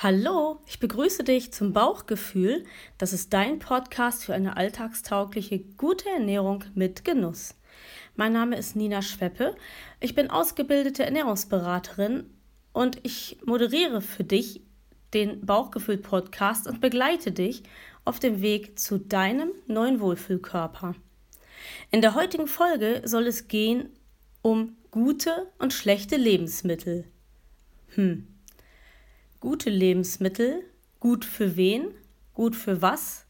Hallo, ich begrüße dich zum Bauchgefühl. Das ist dein Podcast für eine alltagstaugliche, gute Ernährung mit Genuss. Mein Name ist Nina Schweppe. Ich bin ausgebildete Ernährungsberaterin und ich moderiere für dich den Bauchgefühl-Podcast und begleite dich auf dem Weg zu deinem neuen Wohlfühlkörper. In der heutigen Folge soll es gehen um gute und schlechte Lebensmittel. Hm. Gute Lebensmittel, gut für wen, gut für was?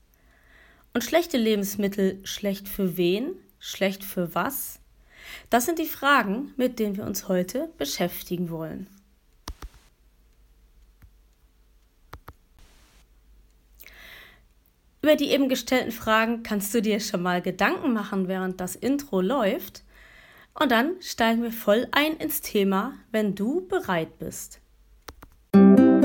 Und schlechte Lebensmittel, schlecht für wen, schlecht für was? Das sind die Fragen, mit denen wir uns heute beschäftigen wollen. Über die eben gestellten Fragen kannst du dir schon mal Gedanken machen, während das Intro läuft. Und dann steigen wir voll ein ins Thema, wenn du bereit bist.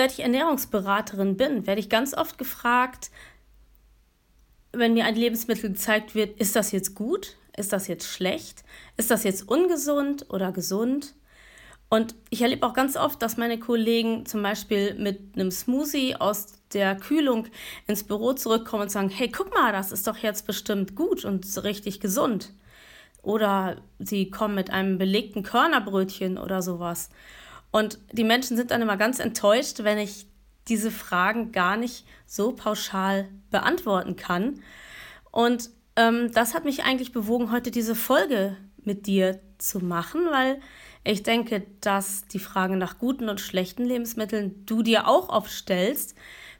Seit ich Ernährungsberaterin bin, werde ich ganz oft gefragt, wenn mir ein Lebensmittel gezeigt wird, ist das jetzt gut? Ist das jetzt schlecht? Ist das jetzt ungesund oder gesund? Und ich erlebe auch ganz oft, dass meine Kollegen zum Beispiel mit einem Smoothie aus der Kühlung ins Büro zurückkommen und sagen, hey, guck mal, das ist doch jetzt bestimmt gut und richtig gesund. Oder sie kommen mit einem belegten Körnerbrötchen oder sowas. Und die Menschen sind dann immer ganz enttäuscht, wenn ich diese Fragen gar nicht so pauschal beantworten kann. Und ähm, das hat mich eigentlich bewogen, heute diese Folge mit dir zu machen, weil ich denke, dass die Frage nach guten und schlechten Lebensmitteln du dir auch oft stellst,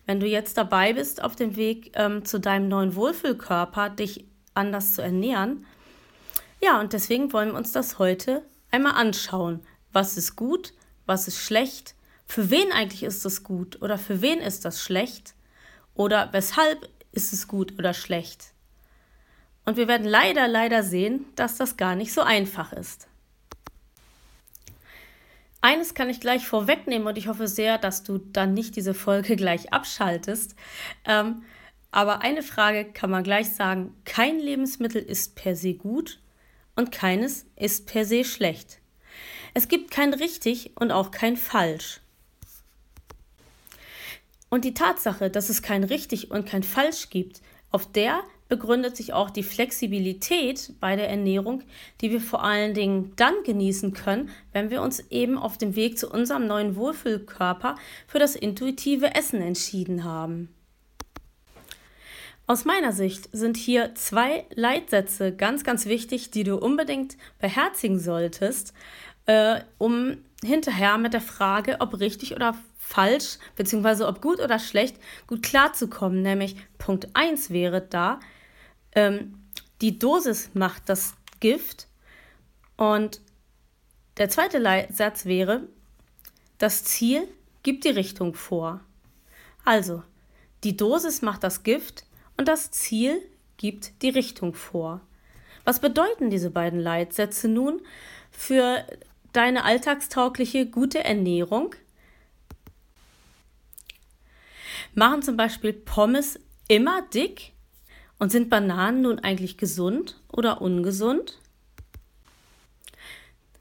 wenn du jetzt dabei bist, auf dem Weg ähm, zu deinem neuen Wohlfühlkörper, dich anders zu ernähren. Ja, und deswegen wollen wir uns das heute einmal anschauen. Was ist gut, was ist schlecht, für wen eigentlich ist das gut oder für wen ist das schlecht oder weshalb ist es gut oder schlecht. Und wir werden leider, leider sehen, dass das gar nicht so einfach ist. Eines kann ich gleich vorwegnehmen und ich hoffe sehr, dass du dann nicht diese Folge gleich abschaltest. Ähm, aber eine Frage kann man gleich sagen, kein Lebensmittel ist per se gut und keines ist per se schlecht. Es gibt kein richtig und auch kein falsch. Und die Tatsache, dass es kein richtig und kein falsch gibt, auf der begründet sich auch die Flexibilität bei der Ernährung, die wir vor allen Dingen dann genießen können, wenn wir uns eben auf dem Weg zu unserem neuen Wohlfühlkörper für das intuitive Essen entschieden haben. Aus meiner Sicht sind hier zwei Leitsätze ganz, ganz wichtig, die du unbedingt beherzigen solltest, äh, um hinterher mit der Frage, ob richtig oder falsch, beziehungsweise ob gut oder schlecht, gut klarzukommen. Nämlich Punkt 1 wäre da, ähm, die Dosis macht das Gift. Und der zweite Leitsatz wäre, das Ziel gibt die Richtung vor. Also, die Dosis macht das Gift und das Ziel gibt die Richtung vor. Was bedeuten diese beiden Leitsätze nun für deine alltagstaugliche gute Ernährung? Machen zum Beispiel Pommes immer dick? Und sind Bananen nun eigentlich gesund oder ungesund?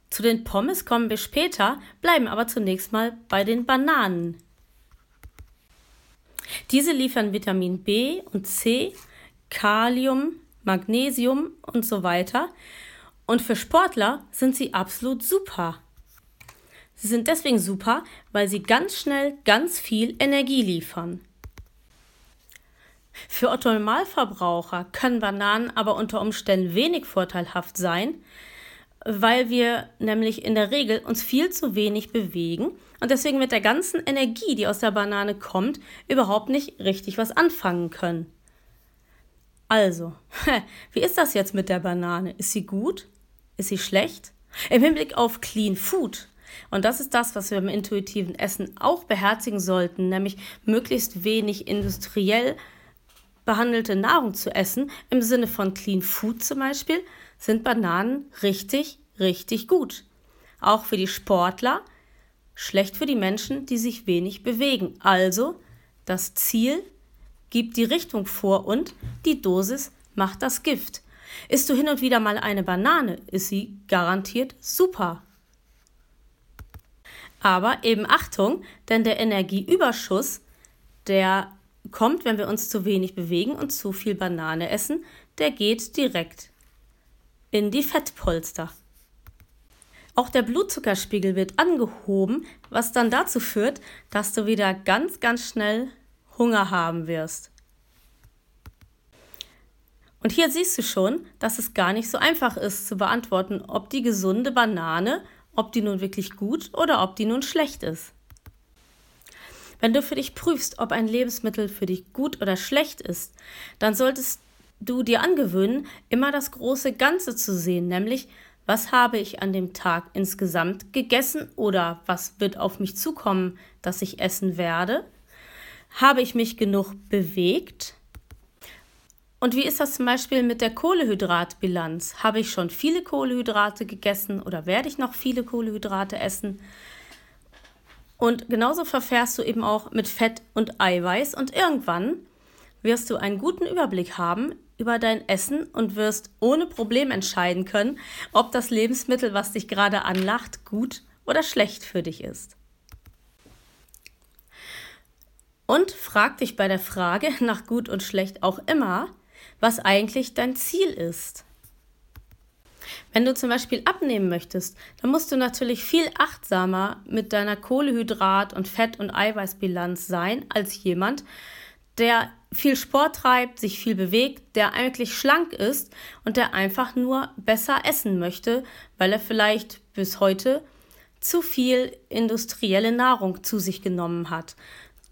Zu den Pommes kommen wir später, bleiben aber zunächst mal bei den Bananen. Diese liefern Vitamin B und C, Kalium, Magnesium und so weiter und für Sportler sind sie absolut super. Sie sind deswegen super, weil sie ganz schnell ganz viel Energie liefern. Für Otto Normalverbraucher können Bananen aber unter Umständen wenig vorteilhaft sein, weil wir nämlich in der Regel uns viel zu wenig bewegen und deswegen mit der ganzen Energie, die aus der Banane kommt, überhaupt nicht richtig was anfangen können. Also, wie ist das jetzt mit der Banane? Ist sie gut? Ist sie schlecht? Im Hinblick auf Clean Food, und das ist das, was wir beim intuitiven Essen auch beherzigen sollten, nämlich möglichst wenig industriell behandelte Nahrung zu essen, im Sinne von Clean Food zum Beispiel, sind Bananen richtig, richtig gut. Auch für die Sportler, schlecht für die Menschen, die sich wenig bewegen. Also, das Ziel gibt die Richtung vor und die Dosis macht das Gift. Isst du hin und wieder mal eine Banane, ist sie garantiert super. Aber eben Achtung, denn der Energieüberschuss, der kommt, wenn wir uns zu wenig bewegen und zu viel Banane essen, der geht direkt in die Fettpolster. Auch der Blutzuckerspiegel wird angehoben, was dann dazu führt, dass du wieder ganz, ganz schnell Hunger haben wirst. Und hier siehst du schon, dass es gar nicht so einfach ist zu beantworten, ob die gesunde Banane, ob die nun wirklich gut oder ob die nun schlecht ist. Wenn du für dich prüfst, ob ein Lebensmittel für dich gut oder schlecht ist, dann solltest du dir angewöhnen, immer das große Ganze zu sehen, nämlich was habe ich an dem Tag insgesamt gegessen oder was wird auf mich zukommen, dass ich essen werde? Habe ich mich genug bewegt? Und wie ist das zum Beispiel mit der Kohlehydratbilanz? Habe ich schon viele Kohlehydrate gegessen oder werde ich noch viele Kohlehydrate essen? Und genauso verfährst du eben auch mit Fett und Eiweiß und irgendwann wirst du einen guten Überblick haben über dein Essen und wirst ohne Problem entscheiden können, ob das Lebensmittel, was dich gerade anlacht, gut oder schlecht für dich ist. Und frag dich bei der Frage nach gut und schlecht auch immer, was eigentlich dein Ziel ist. Wenn du zum Beispiel abnehmen möchtest, dann musst du natürlich viel achtsamer mit deiner Kohlehydrat- und Fett- und Eiweißbilanz sein als jemand, der viel Sport treibt, sich viel bewegt, der eigentlich schlank ist und der einfach nur besser essen möchte, weil er vielleicht bis heute zu viel industrielle Nahrung zu sich genommen hat.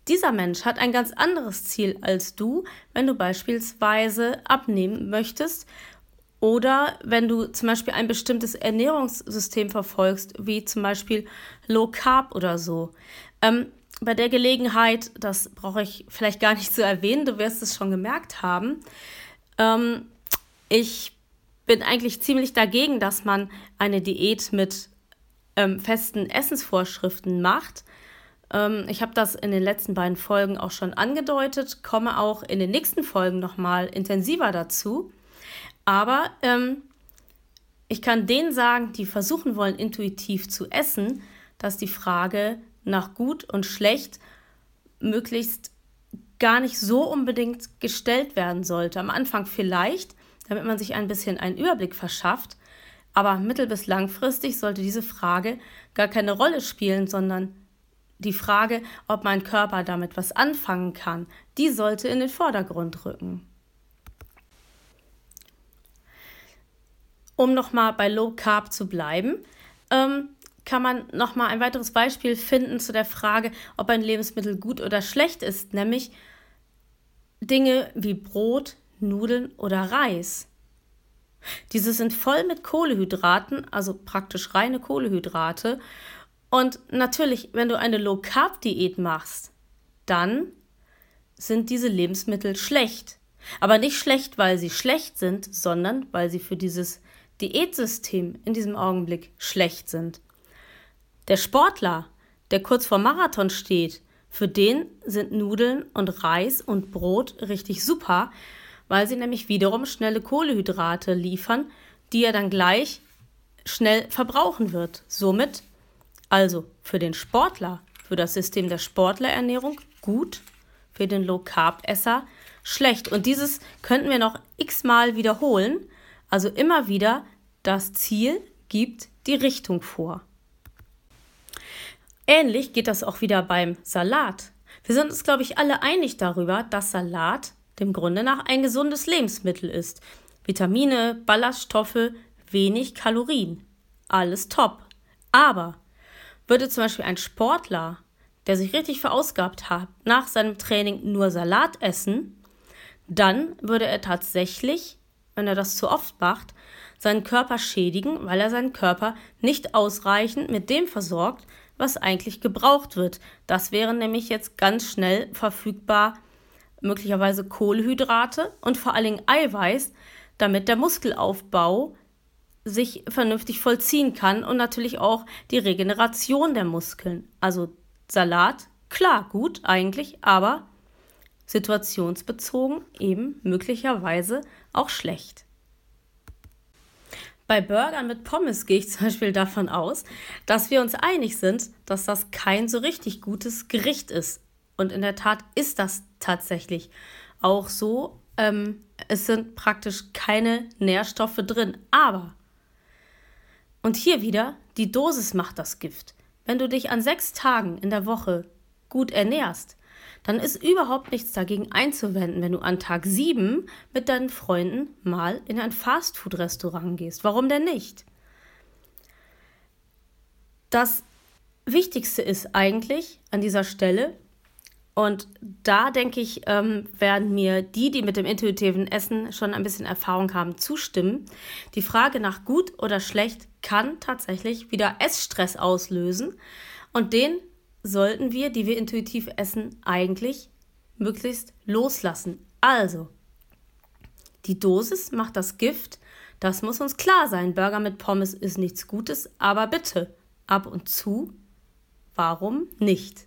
Dieser Mensch hat ein ganz anderes Ziel als du, wenn du beispielsweise abnehmen möchtest oder wenn du zum Beispiel ein bestimmtes Ernährungssystem verfolgst, wie zum Beispiel Low Carb oder so. Ähm, bei der Gelegenheit, das brauche ich vielleicht gar nicht zu erwähnen, du wirst es schon gemerkt haben, ähm, ich bin eigentlich ziemlich dagegen, dass man eine Diät mit ähm, festen Essensvorschriften macht. Ähm, ich habe das in den letzten beiden Folgen auch schon angedeutet, komme auch in den nächsten Folgen nochmal intensiver dazu. Aber ähm, ich kann denen sagen, die versuchen wollen, intuitiv zu essen, dass die Frage nach gut und schlecht möglichst gar nicht so unbedingt gestellt werden sollte. Am Anfang vielleicht, damit man sich ein bisschen einen Überblick verschafft, aber mittel- bis langfristig sollte diese Frage gar keine Rolle spielen, sondern die Frage, ob mein Körper damit was anfangen kann, die sollte in den Vordergrund rücken. Um nochmal bei Low Carb zu bleiben, ähm, kann man nochmal ein weiteres Beispiel finden zu der Frage, ob ein Lebensmittel gut oder schlecht ist, nämlich Dinge wie Brot, Nudeln oder Reis. Diese sind voll mit Kohlehydraten, also praktisch reine Kohlehydrate. Und natürlich, wenn du eine Low-Carb-Diät machst, dann sind diese Lebensmittel schlecht. Aber nicht schlecht, weil sie schlecht sind, sondern weil sie für dieses Diätsystem in diesem Augenblick schlecht sind. Der Sportler, der kurz vor Marathon steht, für den sind Nudeln und Reis und Brot richtig super, weil sie nämlich wiederum schnelle Kohlehydrate liefern, die er dann gleich schnell verbrauchen wird. Somit also für den Sportler, für das System der Sportlerernährung gut, für den Low Carb Esser schlecht. Und dieses könnten wir noch x-mal wiederholen, also immer wieder, das Ziel gibt die Richtung vor. Ähnlich geht das auch wieder beim Salat. Wir sind uns, glaube ich, alle einig darüber, dass Salat dem Grunde nach ein gesundes Lebensmittel ist. Vitamine, Ballaststoffe, wenig Kalorien. Alles top. Aber würde zum Beispiel ein Sportler, der sich richtig verausgabt hat, nach seinem Training nur Salat essen, dann würde er tatsächlich, wenn er das zu oft macht, seinen Körper schädigen, weil er seinen Körper nicht ausreichend mit dem versorgt, was eigentlich gebraucht wird. Das wären nämlich jetzt ganz schnell verfügbar möglicherweise Kohlenhydrate und vor allen Dingen Eiweiß, damit der Muskelaufbau sich vernünftig vollziehen kann und natürlich auch die Regeneration der Muskeln. Also Salat, klar, gut eigentlich, aber situationsbezogen eben möglicherweise auch schlecht. Bei Burgern mit Pommes gehe ich zum Beispiel davon aus, dass wir uns einig sind, dass das kein so richtig gutes Gericht ist. Und in der Tat ist das tatsächlich auch so. Ähm, es sind praktisch keine Nährstoffe drin. Aber, und hier wieder, die Dosis macht das Gift. Wenn du dich an sechs Tagen in der Woche gut ernährst, dann ist überhaupt nichts dagegen einzuwenden, wenn du an Tag 7 mit deinen Freunden mal in ein Fastfood-Restaurant gehst. Warum denn nicht? Das Wichtigste ist eigentlich an dieser Stelle, und da denke ich, ähm, werden mir die, die mit dem intuitiven Essen schon ein bisschen Erfahrung haben, zustimmen. Die Frage nach gut oder schlecht kann tatsächlich wieder Essstress auslösen. Und den sollten wir, die wir intuitiv essen, eigentlich möglichst loslassen. Also, die Dosis macht das Gift, das muss uns klar sein. Burger mit Pommes ist nichts Gutes, aber bitte, ab und zu, warum nicht?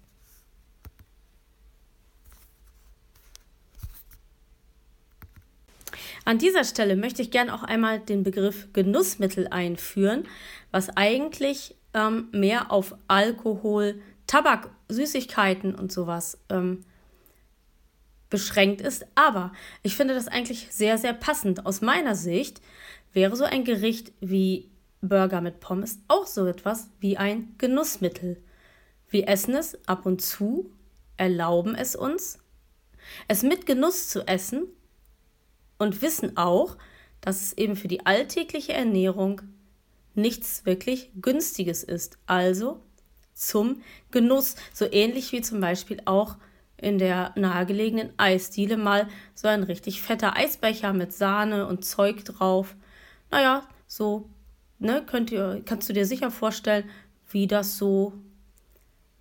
An dieser Stelle möchte ich gerne auch einmal den Begriff Genussmittel einführen, was eigentlich ähm, mehr auf Alkohol, Tabak, Süßigkeiten und sowas ähm, beschränkt ist. Aber ich finde das eigentlich sehr, sehr passend. Aus meiner Sicht wäre so ein Gericht wie Burger mit Pommes auch so etwas wie ein Genussmittel. Wir essen es ab und zu, erlauben es uns. Es mit Genuss zu essen und wissen auch, dass es eben für die alltägliche Ernährung nichts wirklich Günstiges ist. Also zum Genuss. So ähnlich wie zum Beispiel auch in der nahegelegenen Eisdiele mal so ein richtig fetter Eisbecher mit Sahne und Zeug drauf. Naja, so, ne, könnt ihr, kannst du dir sicher vorstellen, wie das so,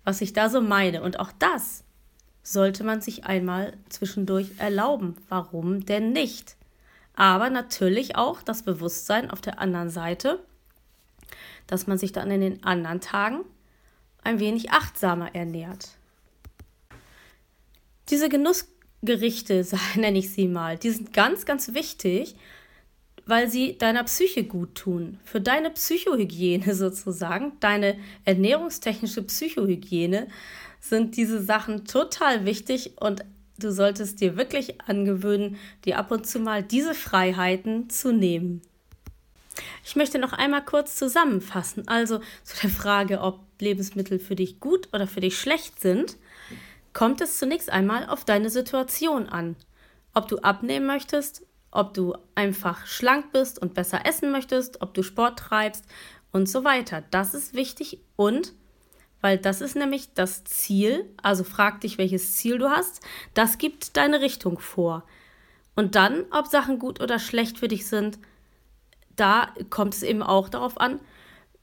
was ich da so meine. Und auch das sollte man sich einmal zwischendurch erlauben. Warum denn nicht? Aber natürlich auch das Bewusstsein auf der anderen Seite, dass man sich dann in den anderen Tagen ein wenig achtsamer ernährt. Diese Genussgerichte, nenne ich sie mal, die sind ganz, ganz wichtig, weil sie deiner Psyche gut tun. Für deine Psychohygiene sozusagen, deine ernährungstechnische Psychohygiene sind diese Sachen total wichtig und du solltest dir wirklich angewöhnen, dir ab und zu mal diese Freiheiten zu nehmen. Ich möchte noch einmal kurz zusammenfassen. Also zu der Frage, ob Lebensmittel für dich gut oder für dich schlecht sind, kommt es zunächst einmal auf deine Situation an. Ob du abnehmen möchtest, ob du einfach schlank bist und besser essen möchtest, ob du Sport treibst und so weiter. Das ist wichtig und weil das ist nämlich das Ziel, also frag dich, welches Ziel du hast, das gibt deine Richtung vor. Und dann, ob Sachen gut oder schlecht für dich sind, da kommt es eben auch darauf an,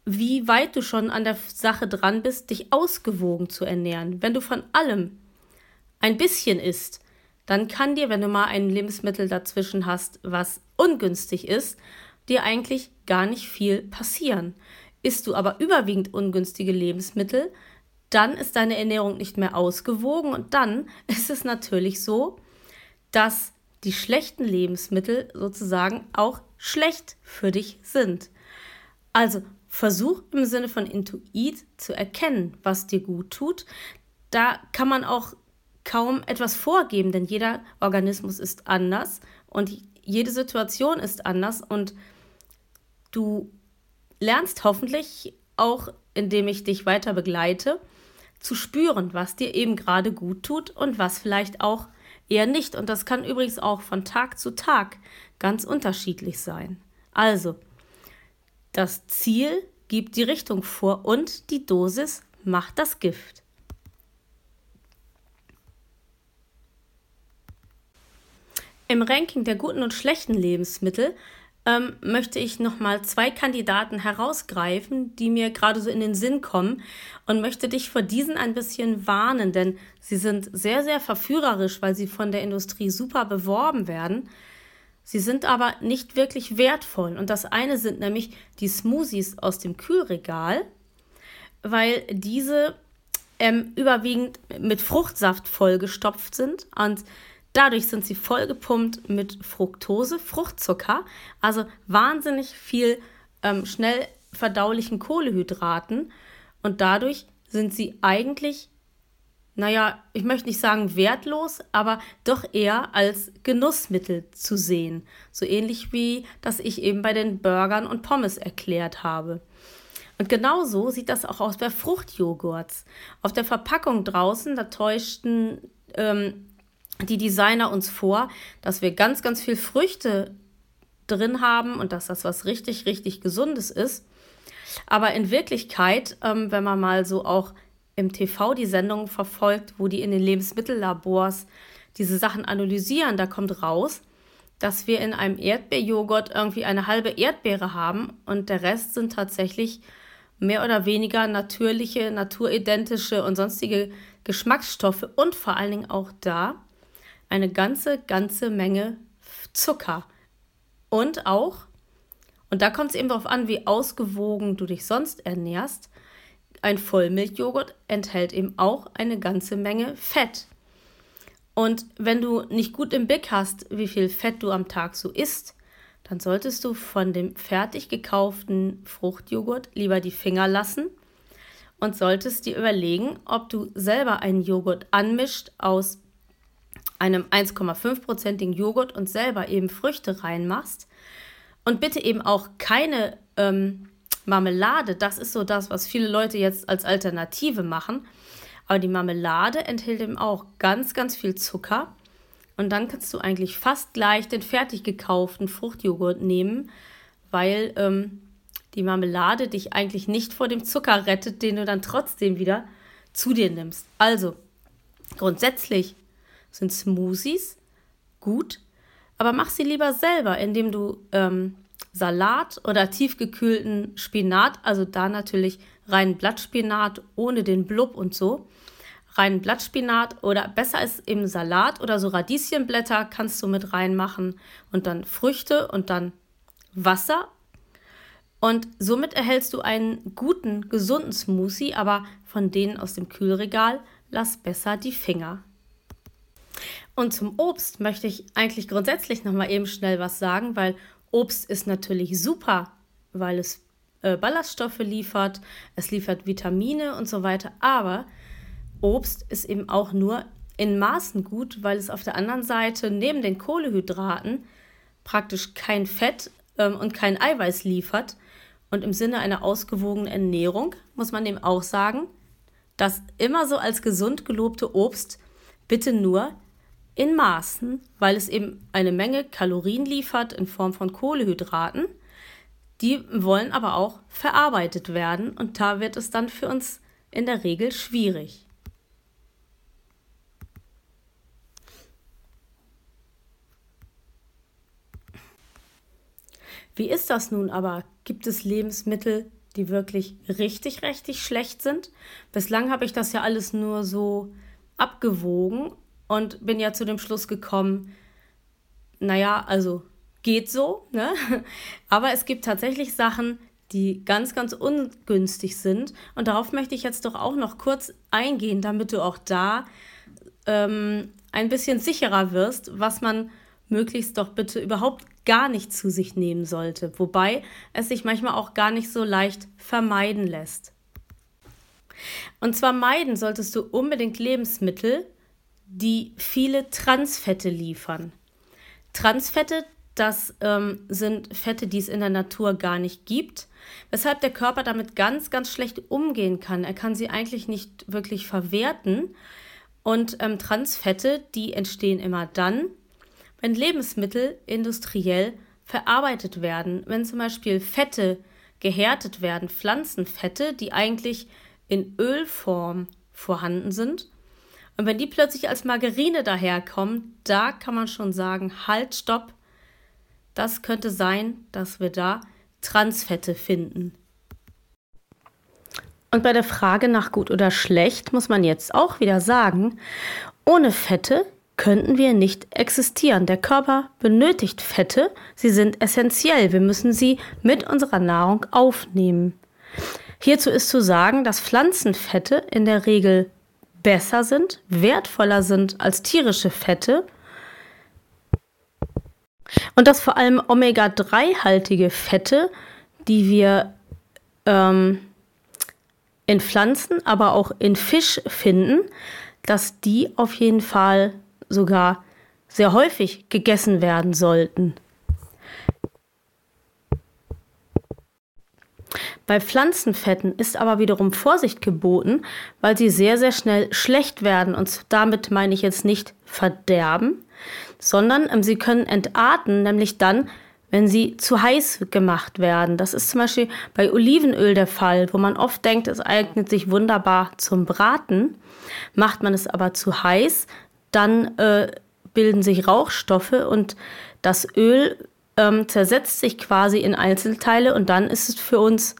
wie weit du schon an der Sache dran bist, dich ausgewogen zu ernähren. Wenn du von allem ein bisschen isst, dann kann dir, wenn du mal ein Lebensmittel dazwischen hast, was ungünstig ist, dir eigentlich gar nicht viel passieren. Isst du aber überwiegend ungünstige Lebensmittel, dann ist deine Ernährung nicht mehr ausgewogen und dann ist es natürlich so, dass die schlechten Lebensmittel sozusagen auch schlecht für dich sind. Also versuch im Sinne von Intuit zu erkennen, was dir gut tut. Da kann man auch kaum etwas vorgeben, denn jeder Organismus ist anders und jede Situation ist anders und du lernst hoffentlich auch, indem ich dich weiter begleite, zu spüren, was dir eben gerade gut tut und was vielleicht auch eher nicht. Und das kann übrigens auch von Tag zu Tag ganz unterschiedlich sein. Also, das Ziel gibt die Richtung vor und die Dosis macht das Gift. Im Ranking der guten und schlechten Lebensmittel ähm, möchte ich nochmal zwei Kandidaten herausgreifen, die mir gerade so in den Sinn kommen und möchte dich vor diesen ein bisschen warnen, denn sie sind sehr, sehr verführerisch, weil sie von der Industrie super beworben werden. Sie sind aber nicht wirklich wertvoll. Und das eine sind nämlich die Smoothies aus dem Kühlregal, weil diese ähm, überwiegend mit Fruchtsaft vollgestopft sind und Dadurch sind sie vollgepumpt mit Fructose, Fruchtzucker, also wahnsinnig viel ähm, schnell verdaulichen Kohlehydraten. Und dadurch sind sie eigentlich, naja, ich möchte nicht sagen wertlos, aber doch eher als Genussmittel zu sehen. So ähnlich wie das ich eben bei den Burgern und Pommes erklärt habe. Und genauso sieht das auch aus bei Fruchtjoghurts. Auf der Verpackung draußen, da täuschten ähm, die Designer uns vor, dass wir ganz, ganz viel Früchte drin haben und dass das was richtig, richtig Gesundes ist. Aber in Wirklichkeit, ähm, wenn man mal so auch im TV die Sendungen verfolgt, wo die in den Lebensmittellabors diese Sachen analysieren, da kommt raus, dass wir in einem Erdbeerjoghurt irgendwie eine halbe Erdbeere haben und der Rest sind tatsächlich mehr oder weniger natürliche, naturidentische und sonstige Geschmacksstoffe und vor allen Dingen auch da eine ganze, ganze Menge Zucker. Und auch, und da kommt es eben darauf an, wie ausgewogen du dich sonst ernährst, ein Vollmilchjoghurt enthält eben auch eine ganze Menge Fett. Und wenn du nicht gut im Blick hast, wie viel Fett du am Tag so isst, dann solltest du von dem fertig gekauften Fruchtjoghurt lieber die Finger lassen und solltest dir überlegen, ob du selber einen Joghurt anmischt aus einem 1,5-prozentigen Joghurt und selber eben Früchte reinmachst und bitte eben auch keine ähm, Marmelade, das ist so das, was viele Leute jetzt als Alternative machen. Aber die Marmelade enthält eben auch ganz, ganz viel Zucker. Und dann kannst du eigentlich fast gleich den fertig gekauften Fruchtjoghurt nehmen, weil ähm, die Marmelade dich eigentlich nicht vor dem Zucker rettet, den du dann trotzdem wieder zu dir nimmst. Also, grundsätzlich sind Smoothies gut, aber mach sie lieber selber, indem du ähm, Salat oder tiefgekühlten Spinat, also da natürlich reinen Blattspinat ohne den Blub und so, reinen Blattspinat oder besser ist eben Salat oder so Radieschenblätter kannst du mit reinmachen und dann Früchte und dann Wasser. Und somit erhältst du einen guten, gesunden Smoothie, aber von denen aus dem Kühlregal lass besser die Finger. Und zum Obst möchte ich eigentlich grundsätzlich noch mal eben schnell was sagen, weil Obst ist natürlich super, weil es äh, Ballaststoffe liefert, es liefert Vitamine und so weiter. Aber Obst ist eben auch nur in Maßen gut, weil es auf der anderen Seite neben den Kohlehydraten praktisch kein Fett ähm, und kein Eiweiß liefert. Und im Sinne einer ausgewogenen Ernährung muss man dem auch sagen, dass immer so als gesund gelobte Obst bitte nur in Maßen, weil es eben eine Menge Kalorien liefert in Form von Kohlehydraten. Die wollen aber auch verarbeitet werden und da wird es dann für uns in der Regel schwierig. Wie ist das nun aber? Gibt es Lebensmittel, die wirklich richtig, richtig schlecht sind? Bislang habe ich das ja alles nur so abgewogen und bin ja zu dem Schluss gekommen, naja, also geht so, ne? Aber es gibt tatsächlich Sachen, die ganz, ganz ungünstig sind. Und darauf möchte ich jetzt doch auch noch kurz eingehen, damit du auch da ähm, ein bisschen sicherer wirst, was man möglichst doch bitte überhaupt gar nicht zu sich nehmen sollte. Wobei es sich manchmal auch gar nicht so leicht vermeiden lässt. Und zwar meiden solltest du unbedingt Lebensmittel, die viele Transfette liefern. Transfette, das ähm, sind Fette, die es in der Natur gar nicht gibt, weshalb der Körper damit ganz, ganz schlecht umgehen kann. Er kann sie eigentlich nicht wirklich verwerten. Und ähm, Transfette, die entstehen immer dann, wenn Lebensmittel industriell verarbeitet werden. Wenn zum Beispiel Fette gehärtet werden, Pflanzenfette, die eigentlich in Ölform vorhanden sind und wenn die plötzlich als Margarine daherkommen, da kann man schon sagen, halt, stopp, das könnte sein, dass wir da Transfette finden. Und bei der Frage nach gut oder schlecht muss man jetzt auch wieder sagen, ohne Fette könnten wir nicht existieren. Der Körper benötigt Fette, sie sind essentiell, wir müssen sie mit unserer Nahrung aufnehmen. Hierzu ist zu sagen, dass Pflanzenfette in der Regel besser sind, wertvoller sind als tierische Fette und dass vor allem Omega-3-haltige Fette, die wir ähm, in Pflanzen, aber auch in Fisch finden, dass die auf jeden Fall sogar sehr häufig gegessen werden sollten. Bei Pflanzenfetten ist aber wiederum Vorsicht geboten, weil sie sehr, sehr schnell schlecht werden. Und damit meine ich jetzt nicht verderben, sondern ähm, sie können entarten, nämlich dann, wenn sie zu heiß gemacht werden. Das ist zum Beispiel bei Olivenöl der Fall, wo man oft denkt, es eignet sich wunderbar zum Braten. Macht man es aber zu heiß, dann äh, bilden sich Rauchstoffe und das Öl ähm, zersetzt sich quasi in Einzelteile und dann ist es für uns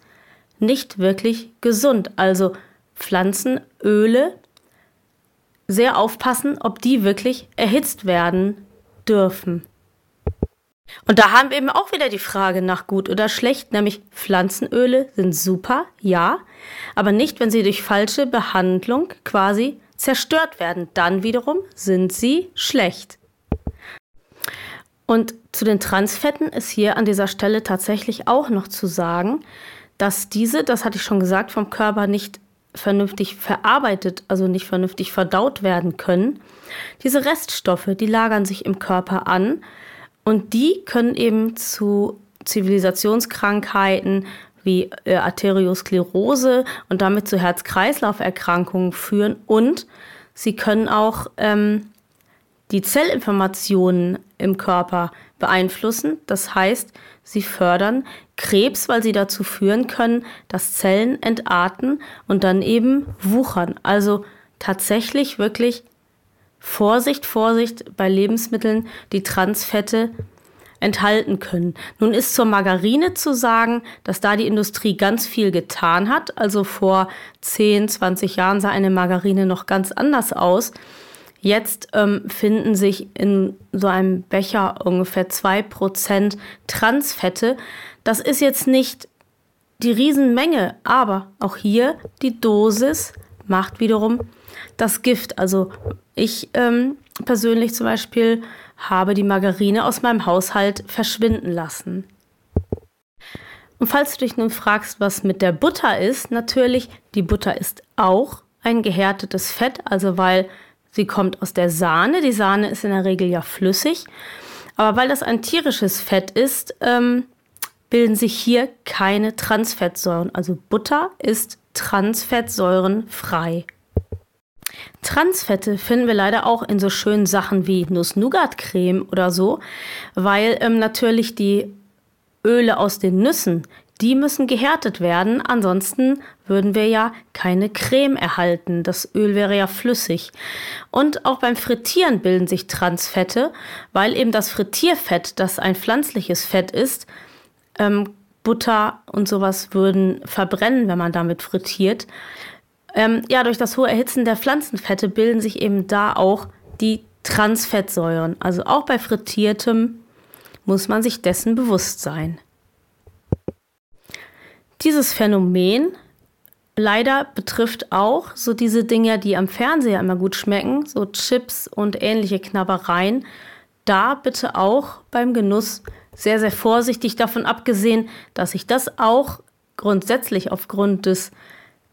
nicht wirklich gesund. Also Pflanzenöle sehr aufpassen, ob die wirklich erhitzt werden dürfen. Und da haben wir eben auch wieder die Frage nach gut oder schlecht, nämlich Pflanzenöle sind super, ja, aber nicht, wenn sie durch falsche Behandlung quasi zerstört werden. Dann wiederum sind sie schlecht. Und zu den Transfetten ist hier an dieser Stelle tatsächlich auch noch zu sagen, dass diese, das hatte ich schon gesagt, vom Körper nicht vernünftig verarbeitet, also nicht vernünftig verdaut werden können. Diese Reststoffe, die lagern sich im Körper an und die können eben zu Zivilisationskrankheiten wie äh, Arteriosklerose und damit zu Herz-Kreislauf-Erkrankungen führen und sie können auch ähm, die Zellinformationen im Körper beeinflussen. Das heißt, sie fördern Krebs, weil sie dazu führen können, dass Zellen entarten und dann eben wuchern. Also tatsächlich wirklich Vorsicht, Vorsicht bei Lebensmitteln, die Transfette enthalten können. Nun ist zur Margarine zu sagen, dass da die Industrie ganz viel getan hat. Also vor 10, 20 Jahren sah eine Margarine noch ganz anders aus. Jetzt ähm, finden sich in so einem Becher ungefähr 2% Transfette. Das ist jetzt nicht die Riesenmenge, aber auch hier die Dosis macht wiederum das Gift. Also ich ähm, persönlich zum Beispiel habe die Margarine aus meinem Haushalt verschwinden lassen. Und falls du dich nun fragst, was mit der Butter ist, natürlich, die Butter ist auch ein gehärtetes Fett, also weil sie kommt aus der Sahne. Die Sahne ist in der Regel ja flüssig. Aber weil das ein tierisches Fett ist, ähm, bilden sich hier keine Transfettsäuren. Also Butter ist transfettsäurenfrei. Transfette finden wir leider auch in so schönen Sachen wie Nuss-Nougat-Creme oder so, weil ähm, natürlich die Öle aus den Nüssen, die müssen gehärtet werden, ansonsten würden wir ja keine Creme erhalten. Das Öl wäre ja flüssig. Und auch beim Frittieren bilden sich Transfette, weil eben das Frittierfett, das ein pflanzliches Fett ist, ähm, Butter und sowas würden verbrennen, wenn man damit frittiert. Ähm, ja, durch das hohe Erhitzen der Pflanzenfette bilden sich eben da auch die Transfettsäuren. Also auch bei frittiertem muss man sich dessen bewusst sein. Dieses Phänomen leider betrifft auch so diese Dinge, die am Fernseher immer gut schmecken, so Chips und ähnliche Knabbereien. Da bitte auch beim Genuss sehr, sehr vorsichtig davon abgesehen, dass sich das auch grundsätzlich aufgrund des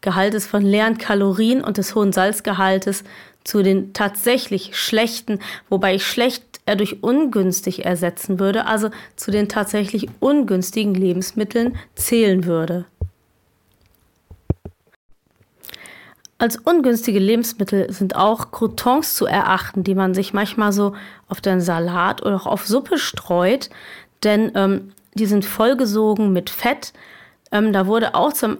Gehaltes von leeren Kalorien und des hohen Salzgehaltes zu den tatsächlich schlechten, wobei ich schlecht er durch ungünstig ersetzen würde, also zu den tatsächlich ungünstigen Lebensmitteln zählen würde. Als ungünstige Lebensmittel sind auch Croutons zu erachten, die man sich manchmal so auf den Salat oder auch auf Suppe streut, denn ähm, die sind vollgesogen mit Fett. Ähm, da wurde auch zum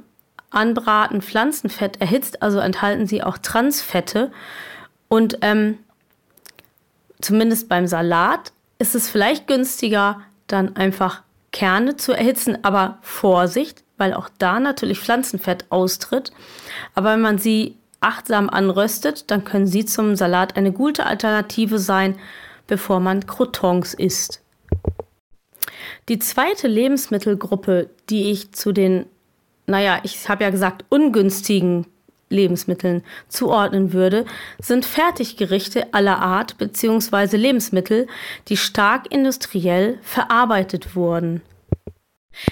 Anbraten Pflanzenfett erhitzt, also enthalten sie auch Transfette. Und ähm, zumindest beim Salat ist es vielleicht günstiger, dann einfach Kerne zu erhitzen, aber Vorsicht, weil auch da natürlich Pflanzenfett austritt. Aber wenn man sie achtsam anröstet, dann können sie zum Salat eine gute Alternative sein, bevor man Croutons isst. Die zweite Lebensmittelgruppe, die ich zu den, naja, ich habe ja gesagt, ungünstigen Lebensmitteln zuordnen würde, sind Fertiggerichte aller Art bzw. Lebensmittel, die stark industriell verarbeitet wurden.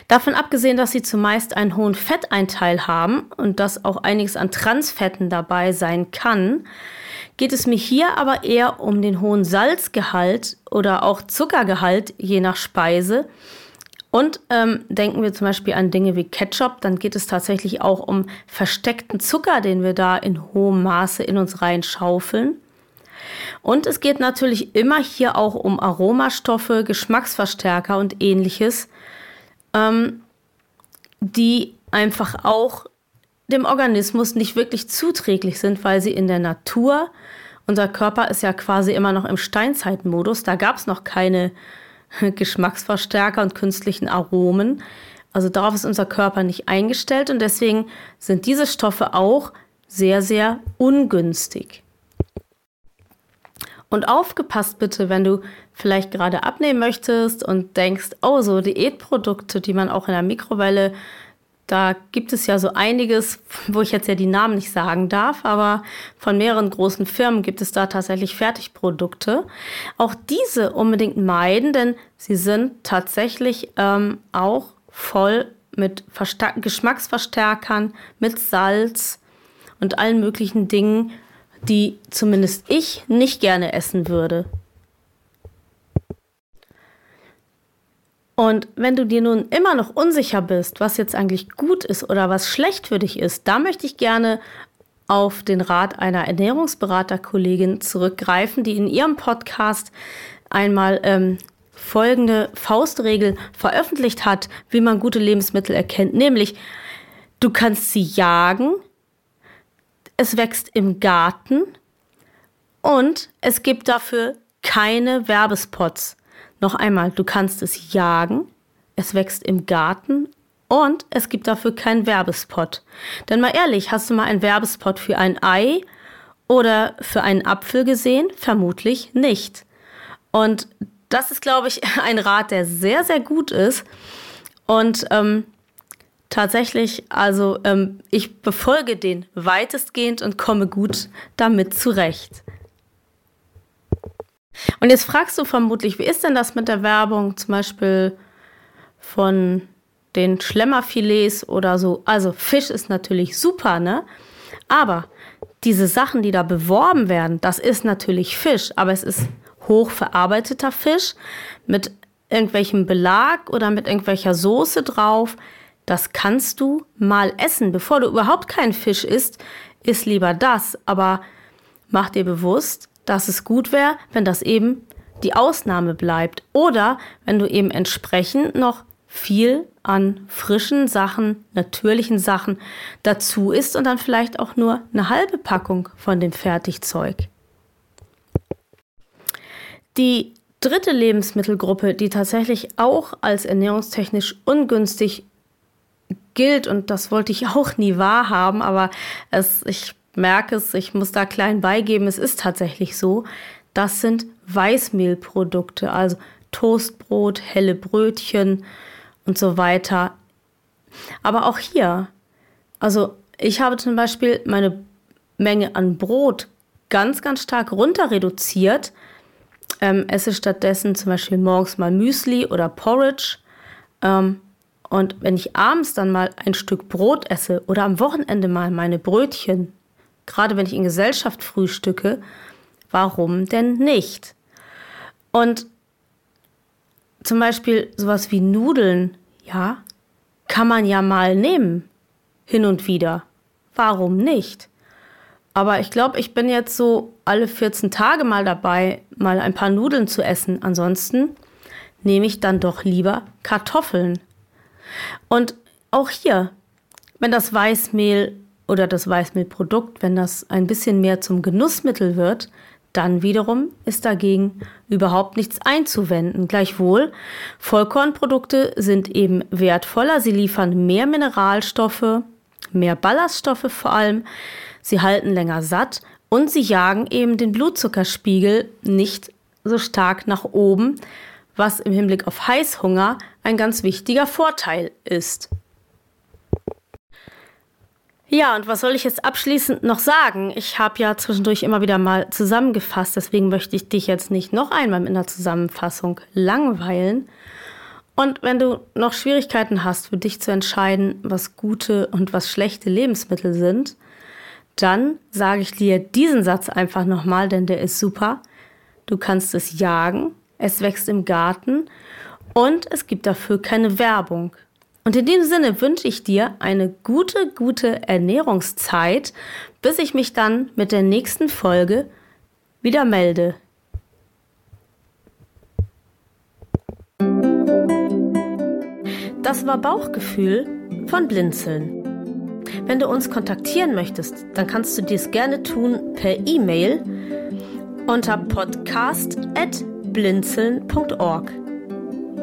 Davon abgesehen, dass sie zumeist einen hohen Fetteinteil haben und dass auch einiges an Transfetten dabei sein kann, geht es mir hier aber eher um den hohen Salzgehalt oder auch Zuckergehalt je nach Speise. Und ähm, denken wir zum Beispiel an Dinge wie Ketchup, dann geht es tatsächlich auch um versteckten Zucker, den wir da in hohem Maße in uns reinschaufeln. Und es geht natürlich immer hier auch um Aromastoffe, Geschmacksverstärker und ähnliches, ähm, die einfach auch dem Organismus nicht wirklich zuträglich sind, weil sie in der Natur, unser Körper ist ja quasi immer noch im Steinzeitmodus, da gab es noch keine Geschmacksverstärker und künstlichen Aromen. Also darauf ist unser Körper nicht eingestellt und deswegen sind diese Stoffe auch sehr, sehr ungünstig. Und aufgepasst bitte, wenn du vielleicht gerade abnehmen möchtest und denkst, oh, so Diätprodukte, die man auch in der Mikrowelle, da gibt es ja so einiges, wo ich jetzt ja die Namen nicht sagen darf, aber von mehreren großen Firmen gibt es da tatsächlich Fertigprodukte. Auch diese unbedingt meiden, denn sie sind tatsächlich ähm, auch voll mit Versta Geschmacksverstärkern, mit Salz und allen möglichen Dingen, die zumindest ich nicht gerne essen würde. Und wenn du dir nun immer noch unsicher bist, was jetzt eigentlich gut ist oder was schlecht für dich ist, da möchte ich gerne auf den Rat einer Ernährungsberaterkollegin zurückgreifen, die in ihrem Podcast einmal ähm, folgende Faustregel veröffentlicht hat, wie man gute Lebensmittel erkennt, nämlich du kannst sie jagen, es wächst im Garten und es gibt dafür keine Werbespots. Noch einmal, du kannst es jagen, es wächst im Garten und es gibt dafür keinen Werbespot. Denn mal ehrlich, hast du mal einen Werbespot für ein Ei oder für einen Apfel gesehen? Vermutlich nicht. Und das ist, glaube ich, ein Rat, der sehr, sehr gut ist. Und ähm, tatsächlich, also ähm, ich befolge den weitestgehend und komme gut damit zurecht. Und jetzt fragst du vermutlich, wie ist denn das mit der Werbung zum Beispiel von den Schlemmerfilets oder so? Also Fisch ist natürlich super, ne? Aber diese Sachen, die da beworben werden, das ist natürlich Fisch, aber es ist hochverarbeiteter Fisch mit irgendwelchem Belag oder mit irgendwelcher Soße drauf das kannst du mal essen. Bevor du überhaupt keinen Fisch isst, isst lieber das. Aber mach dir bewusst, dass es gut wäre, wenn das eben die Ausnahme bleibt. Oder wenn du eben entsprechend noch viel an frischen Sachen, natürlichen Sachen dazu isst und dann vielleicht auch nur eine halbe Packung von dem Fertigzeug. Die dritte Lebensmittelgruppe, die tatsächlich auch als ernährungstechnisch ungünstig gilt und das wollte ich auch nie wahrhaben, aber es, ich merke es, ich muss da klein beigeben, es ist tatsächlich so. Das sind Weißmehlprodukte, also Toastbrot, helle Brötchen und so weiter. Aber auch hier, also ich habe zum Beispiel meine Menge an Brot ganz, ganz stark runter reduziert. Ähm, esse stattdessen zum Beispiel morgens mal Müsli oder Porridge. Ähm, und wenn ich abends dann mal ein Stück Brot esse oder am Wochenende mal meine Brötchen, gerade wenn ich in Gesellschaft frühstücke, warum denn nicht? Und zum Beispiel sowas wie Nudeln, ja, kann man ja mal nehmen, hin und wieder. Warum nicht? Aber ich glaube, ich bin jetzt so alle 14 Tage mal dabei, mal ein paar Nudeln zu essen. Ansonsten nehme ich dann doch lieber Kartoffeln. Und auch hier, wenn das Weißmehl oder das Weißmehlprodukt, wenn das ein bisschen mehr zum Genussmittel wird, dann wiederum ist dagegen überhaupt nichts einzuwenden. Gleichwohl, Vollkornprodukte sind eben wertvoller, sie liefern mehr Mineralstoffe, mehr Ballaststoffe vor allem, sie halten länger satt und sie jagen eben den Blutzuckerspiegel nicht so stark nach oben, was im Hinblick auf Heißhunger ein ganz wichtiger Vorteil ist. Ja, und was soll ich jetzt abschließend noch sagen? Ich habe ja zwischendurch immer wieder mal zusammengefasst, deswegen möchte ich dich jetzt nicht noch einmal in der Zusammenfassung langweilen. Und wenn du noch Schwierigkeiten hast, für dich zu entscheiden, was gute und was schlechte Lebensmittel sind, dann sage ich dir diesen Satz einfach nochmal, denn der ist super. Du kannst es jagen, es wächst im Garten und es gibt dafür keine Werbung. Und in diesem Sinne wünsche ich dir eine gute, gute Ernährungszeit, bis ich mich dann mit der nächsten Folge wieder melde. Das war Bauchgefühl von Blinzeln. Wenn du uns kontaktieren möchtest, dann kannst du dies gerne tun per E-Mail unter podcast.blinzeln.org.